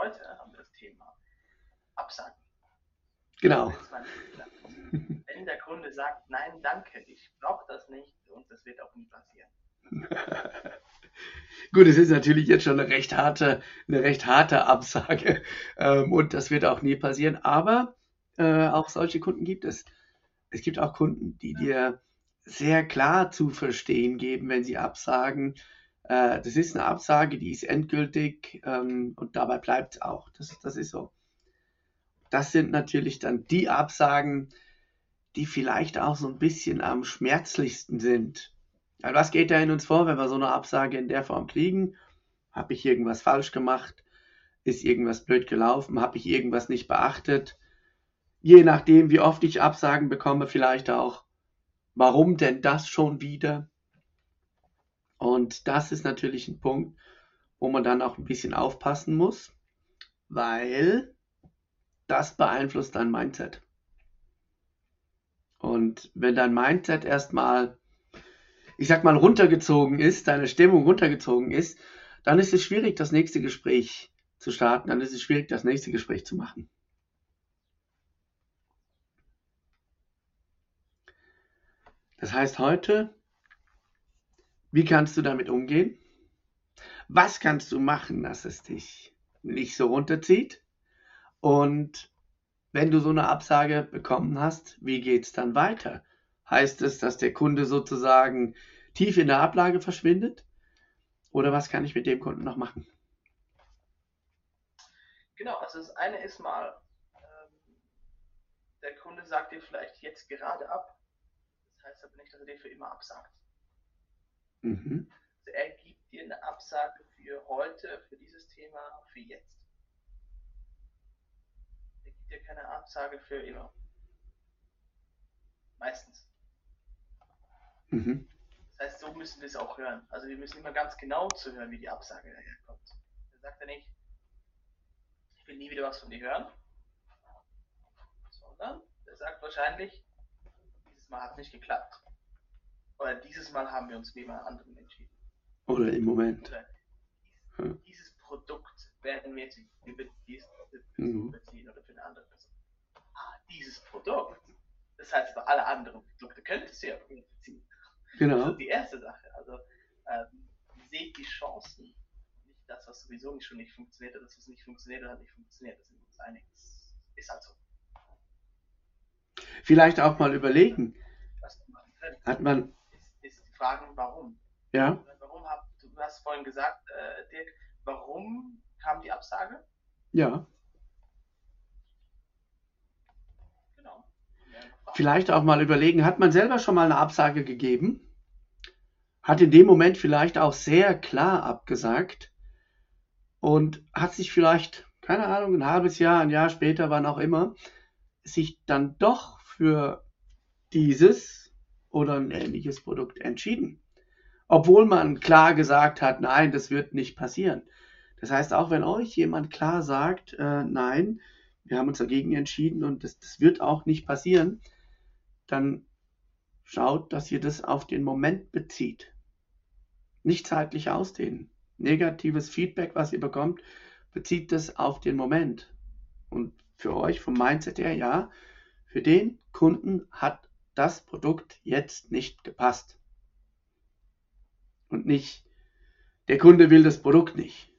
heute haben wir das Thema Absagen. Genau. Wenn der Kunde sagt, nein, danke, ich brauche das nicht und das wird auch nie passieren. Gut, es ist natürlich jetzt schon eine recht harte, eine recht harte Absage ähm, und das wird auch nie passieren. Aber äh, auch solche Kunden gibt es. Es gibt auch Kunden, die dir sehr klar zu verstehen geben, wenn sie absagen, äh, das ist eine Absage, die ist endgültig ähm, und dabei bleibt es auch. Das, das ist so. Das sind natürlich dann die Absagen, die vielleicht auch so ein bisschen am schmerzlichsten sind. Also was geht da in uns vor, wenn wir so eine Absage in der Form kriegen? Habe ich irgendwas falsch gemacht? Ist irgendwas blöd gelaufen? Habe ich irgendwas nicht beachtet? Je nachdem, wie oft ich Absagen bekomme, vielleicht auch, warum denn das schon wieder? Und das ist natürlich ein Punkt, wo man dann auch ein bisschen aufpassen muss, weil das beeinflusst dein Mindset. Und wenn dein Mindset erstmal, ich sag mal, runtergezogen ist, deine Stimmung runtergezogen ist, dann ist es schwierig, das nächste Gespräch zu starten, dann ist es schwierig, das nächste Gespräch zu machen. Das heißt, heute wie kannst du damit umgehen? Was kannst du machen, dass es dich nicht so runterzieht? Und wenn du so eine Absage bekommen hast, wie geht es dann weiter? Heißt es, dass der Kunde sozusagen tief in der Ablage verschwindet? Oder was kann ich mit dem Kunden noch machen? Genau, also das eine ist mal, ähm, der Kunde sagt dir vielleicht jetzt gerade ab. Das heißt aber nicht, dass er dir für immer absagt. Mhm. Also er gibt dir eine Absage für heute, für dieses Thema, für jetzt. Er gibt dir keine Absage für immer. Meistens. Mhm. Das heißt, so müssen wir es auch hören. Also wir müssen immer ganz genau zuhören, wie die Absage daherkommt. Er sagt ja nicht, ich will nie wieder was von dir hören, sondern er sagt wahrscheinlich, dieses Mal hat nicht geklappt. Oder dieses Mal haben wir uns wie bei anderen entschieden. Oder im Moment. Oder dieses, hm. dieses Produkt werden wir jetzt über diese Person beziehen oder für eine andere Person. Ah, dieses Produkt. Das heißt, für alle anderen Produkte könntest du ja beziehen. Genau. Das ist die erste Sache. Also ähm, seht die Chancen. Nicht das, was sowieso nicht schon nicht funktioniert, das, was nicht funktioniert, hat nicht funktioniert. Das sind uns einig. Das ist halt so. Vielleicht auch mal überlegen. Hat man fragen, warum. Ja. Warum hab, du hast vorhin gesagt, äh, Dirk, warum kam die Absage? Ja. Genau. Vielleicht auch mal überlegen, hat man selber schon mal eine Absage gegeben? Hat in dem Moment vielleicht auch sehr klar abgesagt und hat sich vielleicht, keine Ahnung, ein halbes Jahr, ein Jahr später, wann auch immer, sich dann doch für dieses oder ein ähnliches Produkt entschieden. Obwohl man klar gesagt hat, nein, das wird nicht passieren. Das heißt, auch wenn euch jemand klar sagt, äh, nein, wir haben uns dagegen entschieden und das, das wird auch nicht passieren, dann schaut, dass ihr das auf den Moment bezieht. Nicht zeitlich ausdehnen. Negatives Feedback, was ihr bekommt, bezieht das auf den Moment. Und für euch vom Mindset her, ja, für den Kunden hat das Produkt jetzt nicht gepasst. Und nicht, der Kunde will das Produkt nicht.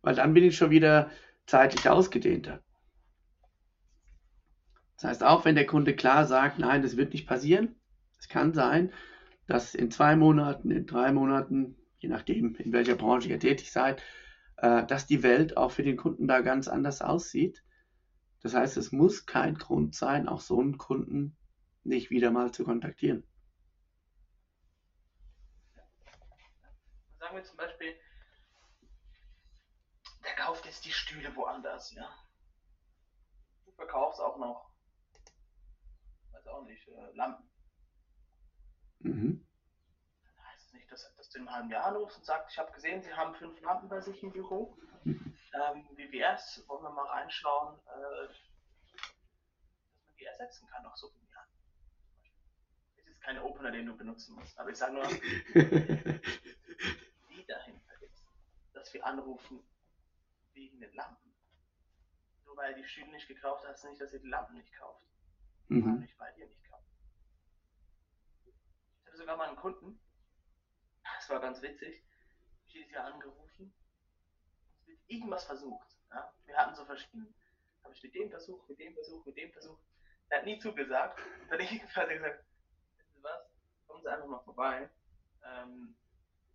Weil dann bin ich schon wieder zeitlich ausgedehnter. Das heißt, auch wenn der Kunde klar sagt, nein, das wird nicht passieren, es kann sein, dass in zwei Monaten, in drei Monaten, je nachdem, in welcher Branche ihr tätig seid, äh, dass die Welt auch für den Kunden da ganz anders aussieht. Das heißt, es muss kein Grund sein, auch so einen Kunden nicht wieder mal zu kontaktieren. Sagen wir zum Beispiel, der kauft jetzt die Stühle woanders, ja. Du verkaufst auch noch, weiß auch nicht, äh, Lampen. Mhm. Dann heißt es nicht, dass, dass du im halben Jahr anrufst und sagst, ich habe gesehen, Sie haben fünf Lampen bei sich im Büro. Mhm. Ähm, wie wär's? Wollen wir mal reinschauen, äh, dass man die ersetzen kann, auch so im Kein Opener, den du benutzen musst, aber ich sage nur, die dahinter ist, dass wir anrufen wegen den Lampen. Nur weil die Stühle nicht gekauft hast, nicht, dass ihr die Lampen nicht kauft. Mhm. Nicht, weil ihr nicht kauft. Ich hatte sogar mal einen Kunden, das war ganz witzig, ich dieses Jahr angerufen, es wird irgendwas versucht. Ja? Wir hatten so verschiedene, habe ich mit dem Versuch, mit dem Versuch, mit dem Versuch. Er hat nie zugesagt. Dann habe ich gesagt, kommen Sie einfach mal vorbei. Ähm,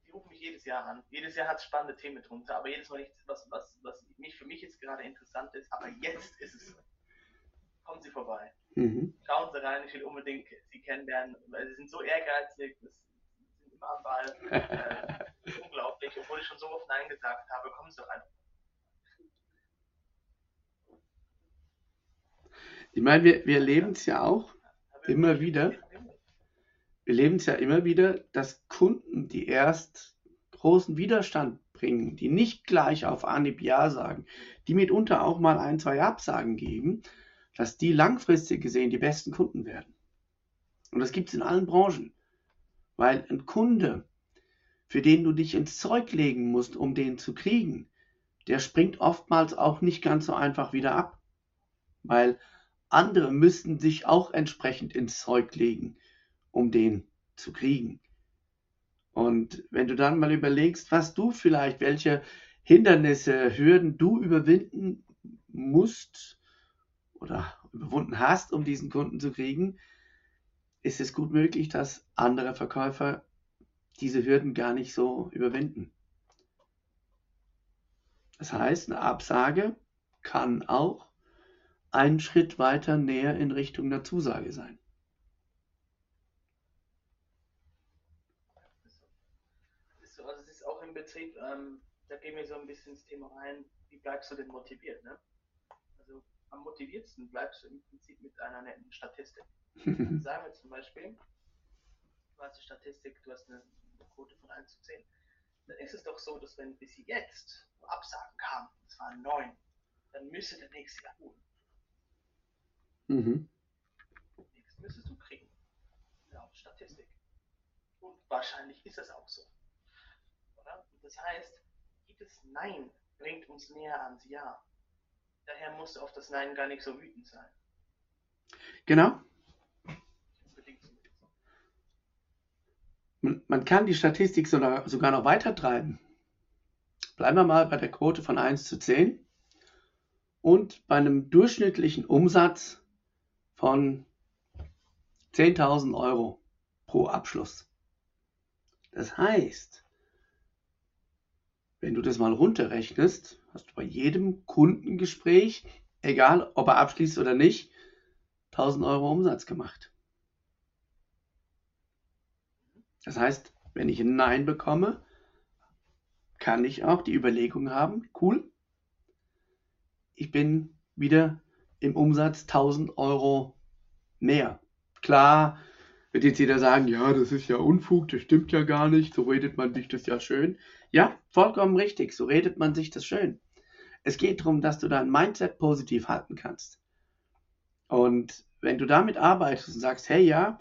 die rufen mich jedes Jahr an. Jedes Jahr hat es spannende Themen drunter, aber jedes Mal nichts, was, was, was mich für mich jetzt gerade interessant ist. Aber jetzt ist es. Kommen Sie vorbei. Mhm. Schauen Sie rein, ich will unbedingt Sie kennenlernen, weil Sie sind so ehrgeizig, das sind immer am Ball. Äh, unglaublich, obwohl ich schon so oft Nein gesagt habe, kommen Sie doch einfach. Ich meine, wir, wir erleben es ja auch immer wieder wir erleben es ja immer wieder, dass Kunden, die erst großen Widerstand bringen, die nicht gleich auf Anhieb Ja sagen, die mitunter auch mal ein, zwei Absagen geben, dass die langfristig gesehen die besten Kunden werden. Und das gibt es in allen Branchen. Weil ein Kunde, für den du dich ins Zeug legen musst, um den zu kriegen, der springt oftmals auch nicht ganz so einfach wieder ab. Weil andere müssten sich auch entsprechend ins Zeug legen um den zu kriegen. Und wenn du dann mal überlegst, was du vielleicht, welche Hindernisse, Hürden du überwinden musst oder überwunden hast, um diesen Kunden zu kriegen, ist es gut möglich, dass andere Verkäufer diese Hürden gar nicht so überwinden. Das heißt, eine Absage kann auch einen Schritt weiter näher in Richtung einer Zusage sein. Betrieb, ähm, da gehen wir so ein bisschen ins Thema rein, wie bleibst du denn motiviert? Ne? Also am motiviertsten bleibst du im Prinzip mit einer netten Statistik. Sagen wir zum Beispiel, du hast die Statistik, du hast eine, Quote von 1 zu 10. Dann ist es doch so, dass wenn bis jetzt Absagen kamen, das waren 9, dann müsste der nächste Jahr holen. Mhm. Nichts müsstest du kriegen. Laut Statistik. Und wahrscheinlich ist es auch so. Das heißt, jedes Nein bringt uns näher ans Ja. Daher musst du auf das Nein gar nicht so wütend sein. Genau. Man, kann die Statistik sogar, sogar noch weiter treiben. Bleiben wir mal bei der Quote von 1 zu 10 und bei einem durchschnittlichen Umsatz von 10.000 Euro pro Abschluss. Das heißt, wenn du das mal runterrechnest, hast du bei jedem Kundengespräch, egal ob er abschließt oder nicht, 1000 Euro Umsatz gemacht. Das heißt, wenn ich ein Nein bekomme, kann ich auch die Überlegung haben, cool, ich bin wieder im Umsatz 1000 Euro mehr. Klar, wird jetzt jeder sagen, ja, das ist ja Unfug, das stimmt ja gar nicht, so redet man sich das ja schön. Ja, vollkommen richtig, so redet man sich das schön. Es geht darum, dass du dein Mindset positiv halten kannst. Und wenn du damit arbeitest und sagst, hey ja,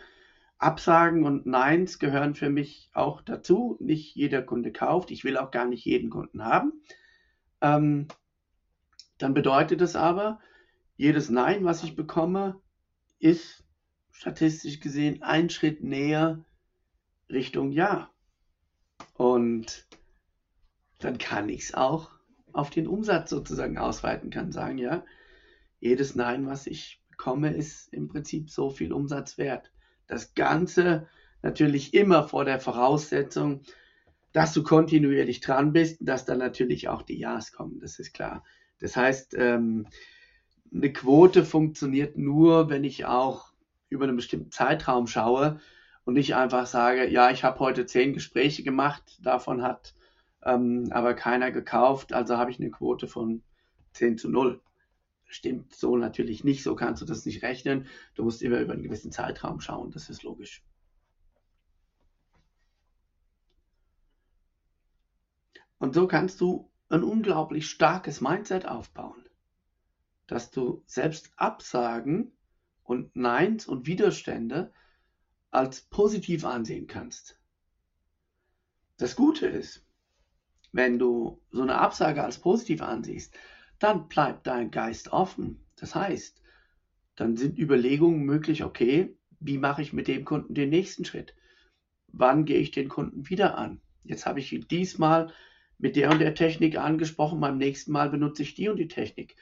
Absagen und Neins gehören für mich auch dazu. Nicht jeder Kunde kauft. Ich will auch gar nicht jeden Kunden haben. Ähm, dann bedeutet es aber, jedes Nein, was ich bekomme, ist statistisch gesehen ein Schritt näher Richtung Ja. Und dann kann ich es auch auf den Umsatz sozusagen ausweiten, kann sagen, ja, jedes Nein, was ich bekomme, ist im Prinzip so viel Umsatz wert. Das Ganze natürlich immer vor der Voraussetzung, dass du kontinuierlich dran bist, dass dann natürlich auch die Ja's kommen, das ist klar. Das heißt, ähm, eine Quote funktioniert nur, wenn ich auch über einen bestimmten Zeitraum schaue und nicht einfach sage, ja, ich habe heute zehn Gespräche gemacht, davon hat ähm, aber keiner gekauft, also habe ich eine Quote von 10 zu 0. Stimmt so natürlich nicht, so kannst du das nicht rechnen. Du musst immer über einen gewissen Zeitraum schauen, das ist logisch. Und so kannst du ein unglaublich starkes Mindset aufbauen, dass du selbst Absagen und Neins und Widerstände als positiv ansehen kannst. Das Gute ist, wenn du so eine Absage als positiv ansiehst, dann bleibt dein Geist offen. Das heißt, dann sind Überlegungen möglich, okay, wie mache ich mit dem Kunden den nächsten Schritt? Wann gehe ich den Kunden wieder an? Jetzt habe ich ihn diesmal mit der und der Technik angesprochen, beim nächsten Mal benutze ich die und die Technik.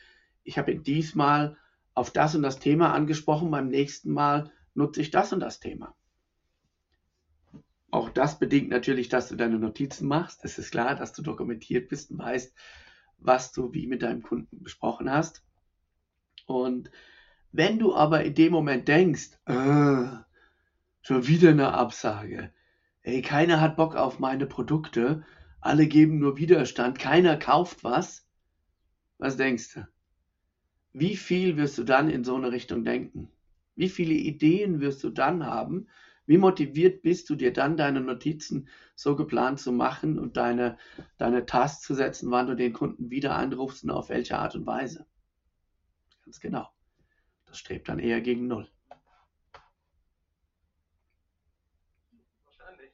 Ich habe ihn diesmal auf das und das Thema angesprochen, beim nächsten Mal nutze ich das und das Thema. Auch das bedingt natürlich, dass du deine Notizen machst. Es ist klar, dass du dokumentiert bist und weißt, was du wie mit deinem Kunden besprochen hast. Und wenn du aber in dem Moment denkst, äh, schon wieder eine Absage, ey, keiner hat Bock auf meine Produkte, alle geben nur Widerstand, keiner kauft was, was denkst du? Wie viel wirst du dann in so eine Richtung denken? Wie viele Ideen wirst du dann haben, wie motiviert bist du dir dann, deine Notizen so geplant zu machen und deine, deine Tasks zu setzen, wann du den Kunden wieder anrufst und auf welche Art und Weise? Ganz genau. Das strebt dann eher gegen Null. Wahrscheinlich.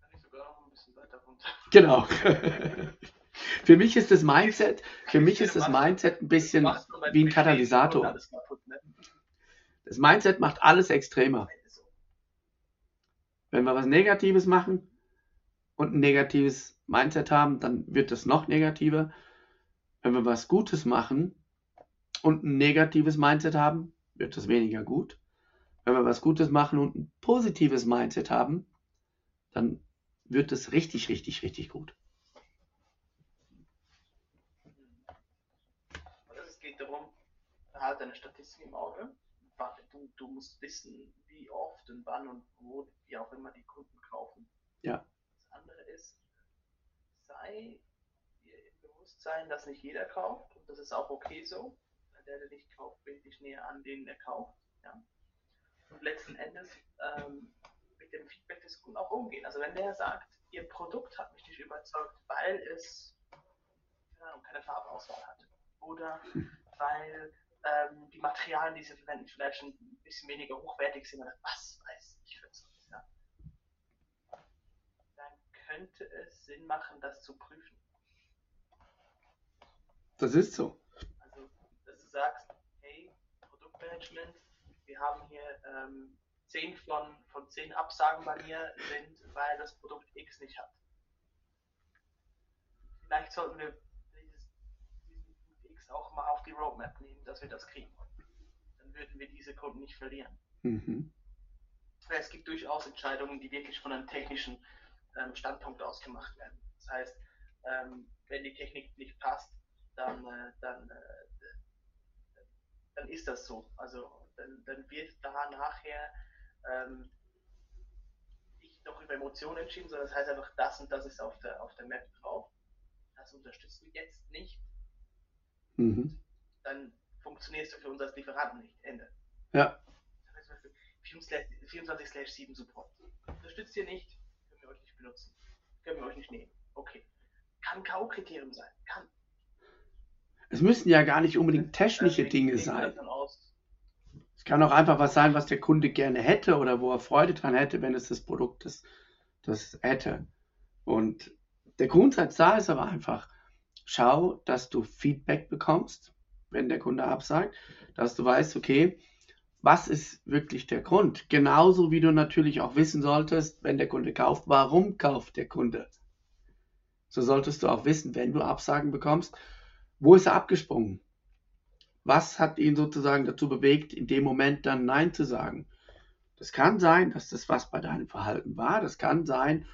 Kann ich sogar noch ein bisschen weiter runter. Genau. für mich ist das Mindset, für mich ist das Mindset ein bisschen wie ein Katalysator. Ne? Das Mindset macht alles extremer. Wenn wir was Negatives machen und ein negatives Mindset haben, dann wird das noch negativer. Wenn wir was Gutes machen und ein negatives Mindset haben, wird das weniger gut. Wenn wir was Gutes machen und ein positives Mindset haben, dann wird es richtig, richtig, richtig gut. Es geht darum, halt eine Statistik im Auge. Du, du musst wissen, wie oft und wann und wo, wie auch immer die Kunden kaufen. Ja. Das andere ist, sei dir im Bewusstsein, dass nicht jeder kauft und das ist auch okay so. Der, der nicht kauft, bringt dich näher an den, der kauft. Ja. Und letzten Endes ähm, mit dem Feedback des Kunden auch umgehen. Also wenn der sagt, ihr Produkt hat mich nicht überzeugt, weil es keine Farbauswahl hat. Oder weil ähm, die Materialien, die sie verwenden, vielleicht schon ein bisschen weniger hochwertig sind. Was weiß ich für so ja. Dann könnte es Sinn machen, das zu prüfen. Das ist so. Also, dass du sagst, hey, Produktmanagement, wir haben hier ähm, 10 von, von 10 Absagen bei mir sind, weil das Produkt X nicht hat. Vielleicht sollten wir auch mal auf die Roadmap nehmen, dass wir das kriegen. Dann würden wir diese Kunden nicht verlieren. Mhm. Es gibt durchaus Entscheidungen, die wirklich von einem technischen ähm, Standpunkt aus gemacht werden. Das heißt, ähm, wenn die Technik nicht passt, dann, äh, dann, äh, dann ist das so. Also dann, dann wird da nachher ähm, nicht noch über Emotionen entschieden, sondern das heißt einfach, das und das ist auf der, auf der Map drauf. Das unterstützen wir jetzt nicht mhm. dann funktionierst du für uns als Lieferanten nicht. Ende. Ja. 24/7 Support. Unterstützt ihr nicht, können wir euch nicht benutzen. Können wir euch nicht nehmen. Okay. Kann K.O.-Kriterium sein. Kann. Es müssen ja gar nicht unbedingt technische Dinge sein. Es kann auch einfach was sein, was der Kunde gerne hätte oder wo er Freude dran hätte, wenn es das Produkt das, das hätte. Und der Grundsatz da ist aber einfach, schau, dass du Feedback bekommst, wenn der Kunde absagt, dass du weißt, okay, was ist wirklich der Grund? Genauso wie du natürlich auch wissen solltest, wenn der Kunde kauft, warum kauft der Kunde? So solltest du auch wissen, wenn du Absagen bekommst, wo ist er abgesprungen? Was hat ihn sozusagen dazu bewegt, in dem Moment dann Nein zu sagen? Das kann sein, dass das was bei deinem Verhalten war. Das kann sein,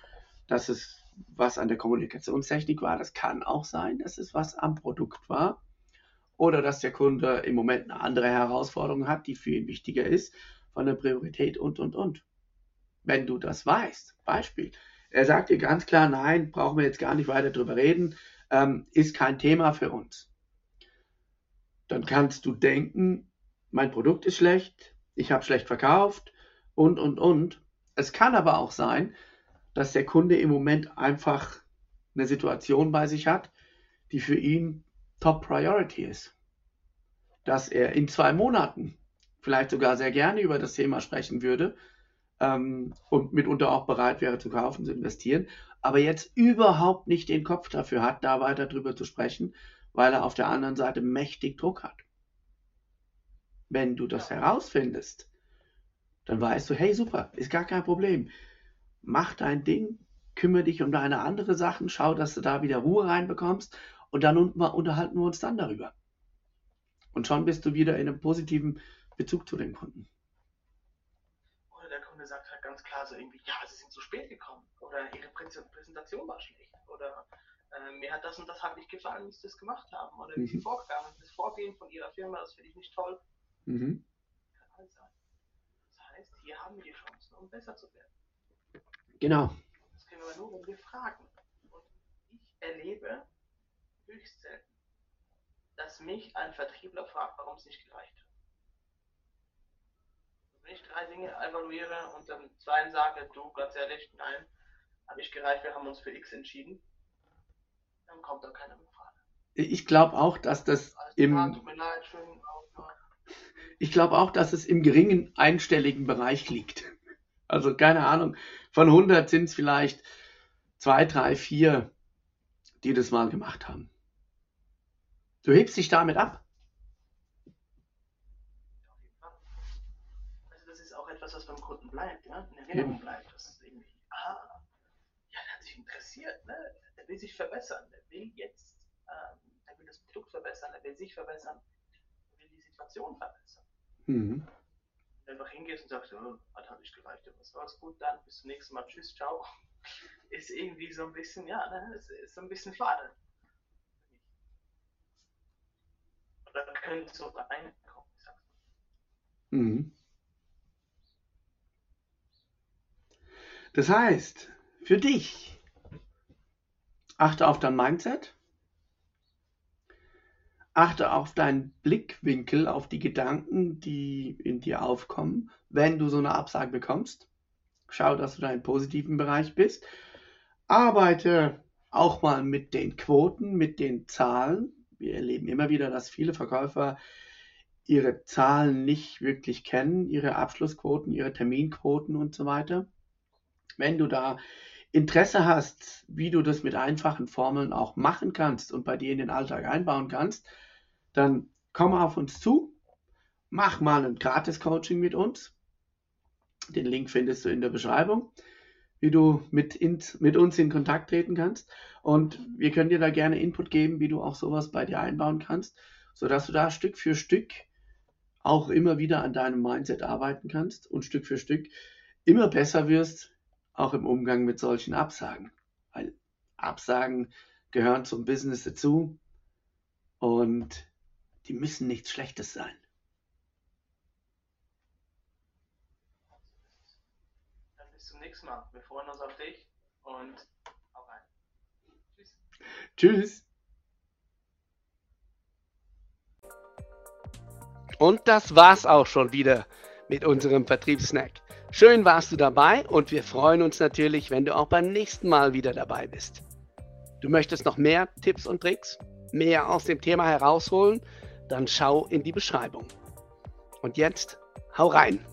dass es was an der Kommunikationstechnik war. Das kann auch sein, dass es was am Produkt war. Oder dass der Kunde im Moment eine andere Herausforderung hat, die für ihn wichtiger ist, von der Priorität und, und, und. Wenn du das weißt, Beispiel, Er sagt dir ganz klar, nein, brauchen wir jetzt gar nicht weiter drüber reden, ähm, ist kein Thema für uns. Dann kannst du denken, mein Produkt ist schlecht, ich habe schlecht verkauft und, und, und. Es kann aber auch sein, dass der Kunde im Moment einfach eine Situation bei sich hat, die für ihn Top Priority ist. Dass er in zwei Monaten vielleicht sogar sehr gerne über das Thema sprechen würde ähm, und mitunter auch bereit wäre zu kaufen, zu investieren, aber jetzt überhaupt nicht den Kopf dafür hat, da weiter drüber zu sprechen, weil er auf der anderen Seite mächtig Druck hat. Wenn du das herausfindest, dann weißt du, hey super, ist gar kein Problem. Mach dein Ding, kümmere dich um deine andere Sachen, schau, dass du da wieder Ruhe reinbekommst und dann unterhalten wir uns dann darüber. Und schon bist du wieder in einem positiven Bezug zu dem Kunden. Oder der Kunde sagt halt ganz klar so irgendwie, ja, sie sind zu spät gekommen oder ihre Präsentation war schlecht oder äh, mir hat das und das halt nicht gefallen, wie sie das gemacht haben oder wie sie mhm. vorgegangen das Vorgehen von ihrer Firma, das finde ich nicht toll. Mhm. Kann alles sein. Das heißt, hier haben wir die Chancen, um besser zu werden. Genau. Das können wir nur, wenn wir fragen. Und ich erlebe höchst selten, dass mich ein Vertriebler fragt, warum es nicht gereicht hat. Wenn ich drei Dinge evaluiere und dann zwei sage, du, ganz ehrlich, nein, habe ich gereicht, wir haben uns für X entschieden, dann kommt da keiner mehr Frage. Ich glaube auch, dass das im. Ich glaube auch, dass es im geringen einstelligen Bereich liegt. Also keine Ahnung, von 100 sind es vielleicht zwei, drei, vier, die das mal gemacht haben. Du hebst dich damit ab. Also das ist auch etwas, was beim Kunden bleibt, ja? in Erinnerung bleibt. Das ist irgendwie, ah, ja, der hat sich interessiert, ne? der will sich verbessern, der will jetzt, ähm, der will das Produkt verbessern, der will sich verbessern, der will die Situation verbessern. Mhm. Einfach hingehst und sagst, oh, hat nicht gereicht, was war's gut, dann bis zum nächsten Mal, tschüss, ciao, ist irgendwie so ein bisschen, ja, ne? ist, ist so ein bisschen schade. Oder können so reinkommen, mhm. Das heißt, für dich, achte auf dein Mindset, achte auf deinen Blickwinkel, auf die Gedanken, die in dir aufkommen, wenn du so eine Absage bekommst. Schau, dass du da im positiven Bereich bist. Arbeite auch mal mit den Quoten, mit den Zahlen, wir erleben immer wieder, dass viele Verkäufer ihre Zahlen nicht wirklich kennen, ihre Abschlussquoten, ihre Terminquoten und so weiter. Wenn du da Interesse hast, wie du das mit einfachen Formeln auch machen kannst und bei dir in den Alltag einbauen kannst, dann komm auf uns zu, mach mal ein Gratis-Coaching mit uns. Den Link findest du in der Beschreibung wie du mit, in, mit uns in Kontakt treten kannst. Und wir können dir da gerne Input geben, wie du auch sowas bei dir einbauen kannst, sodass du da Stück für Stück auch immer wieder an deinem Mindset arbeiten kannst und Stück für Stück immer besser wirst, auch im Umgang mit solchen Absagen. Weil Absagen gehören zum Business dazu und die müssen nichts Schlechtes sein. nächsten Mal. Wir freuen uns auf dich und hau rein. Tschüss. Tschüss. Und das war's auch schon wieder mit unserem Vertriebssnack. Schön warst du dabei und wir freuen uns natürlich, wenn du auch beim nächsten Mal wieder dabei bist. Du möchtest noch mehr Tipps und Tricks, mehr aus dem Thema herausholen, dann schau in die Beschreibung. Und jetzt hau rein!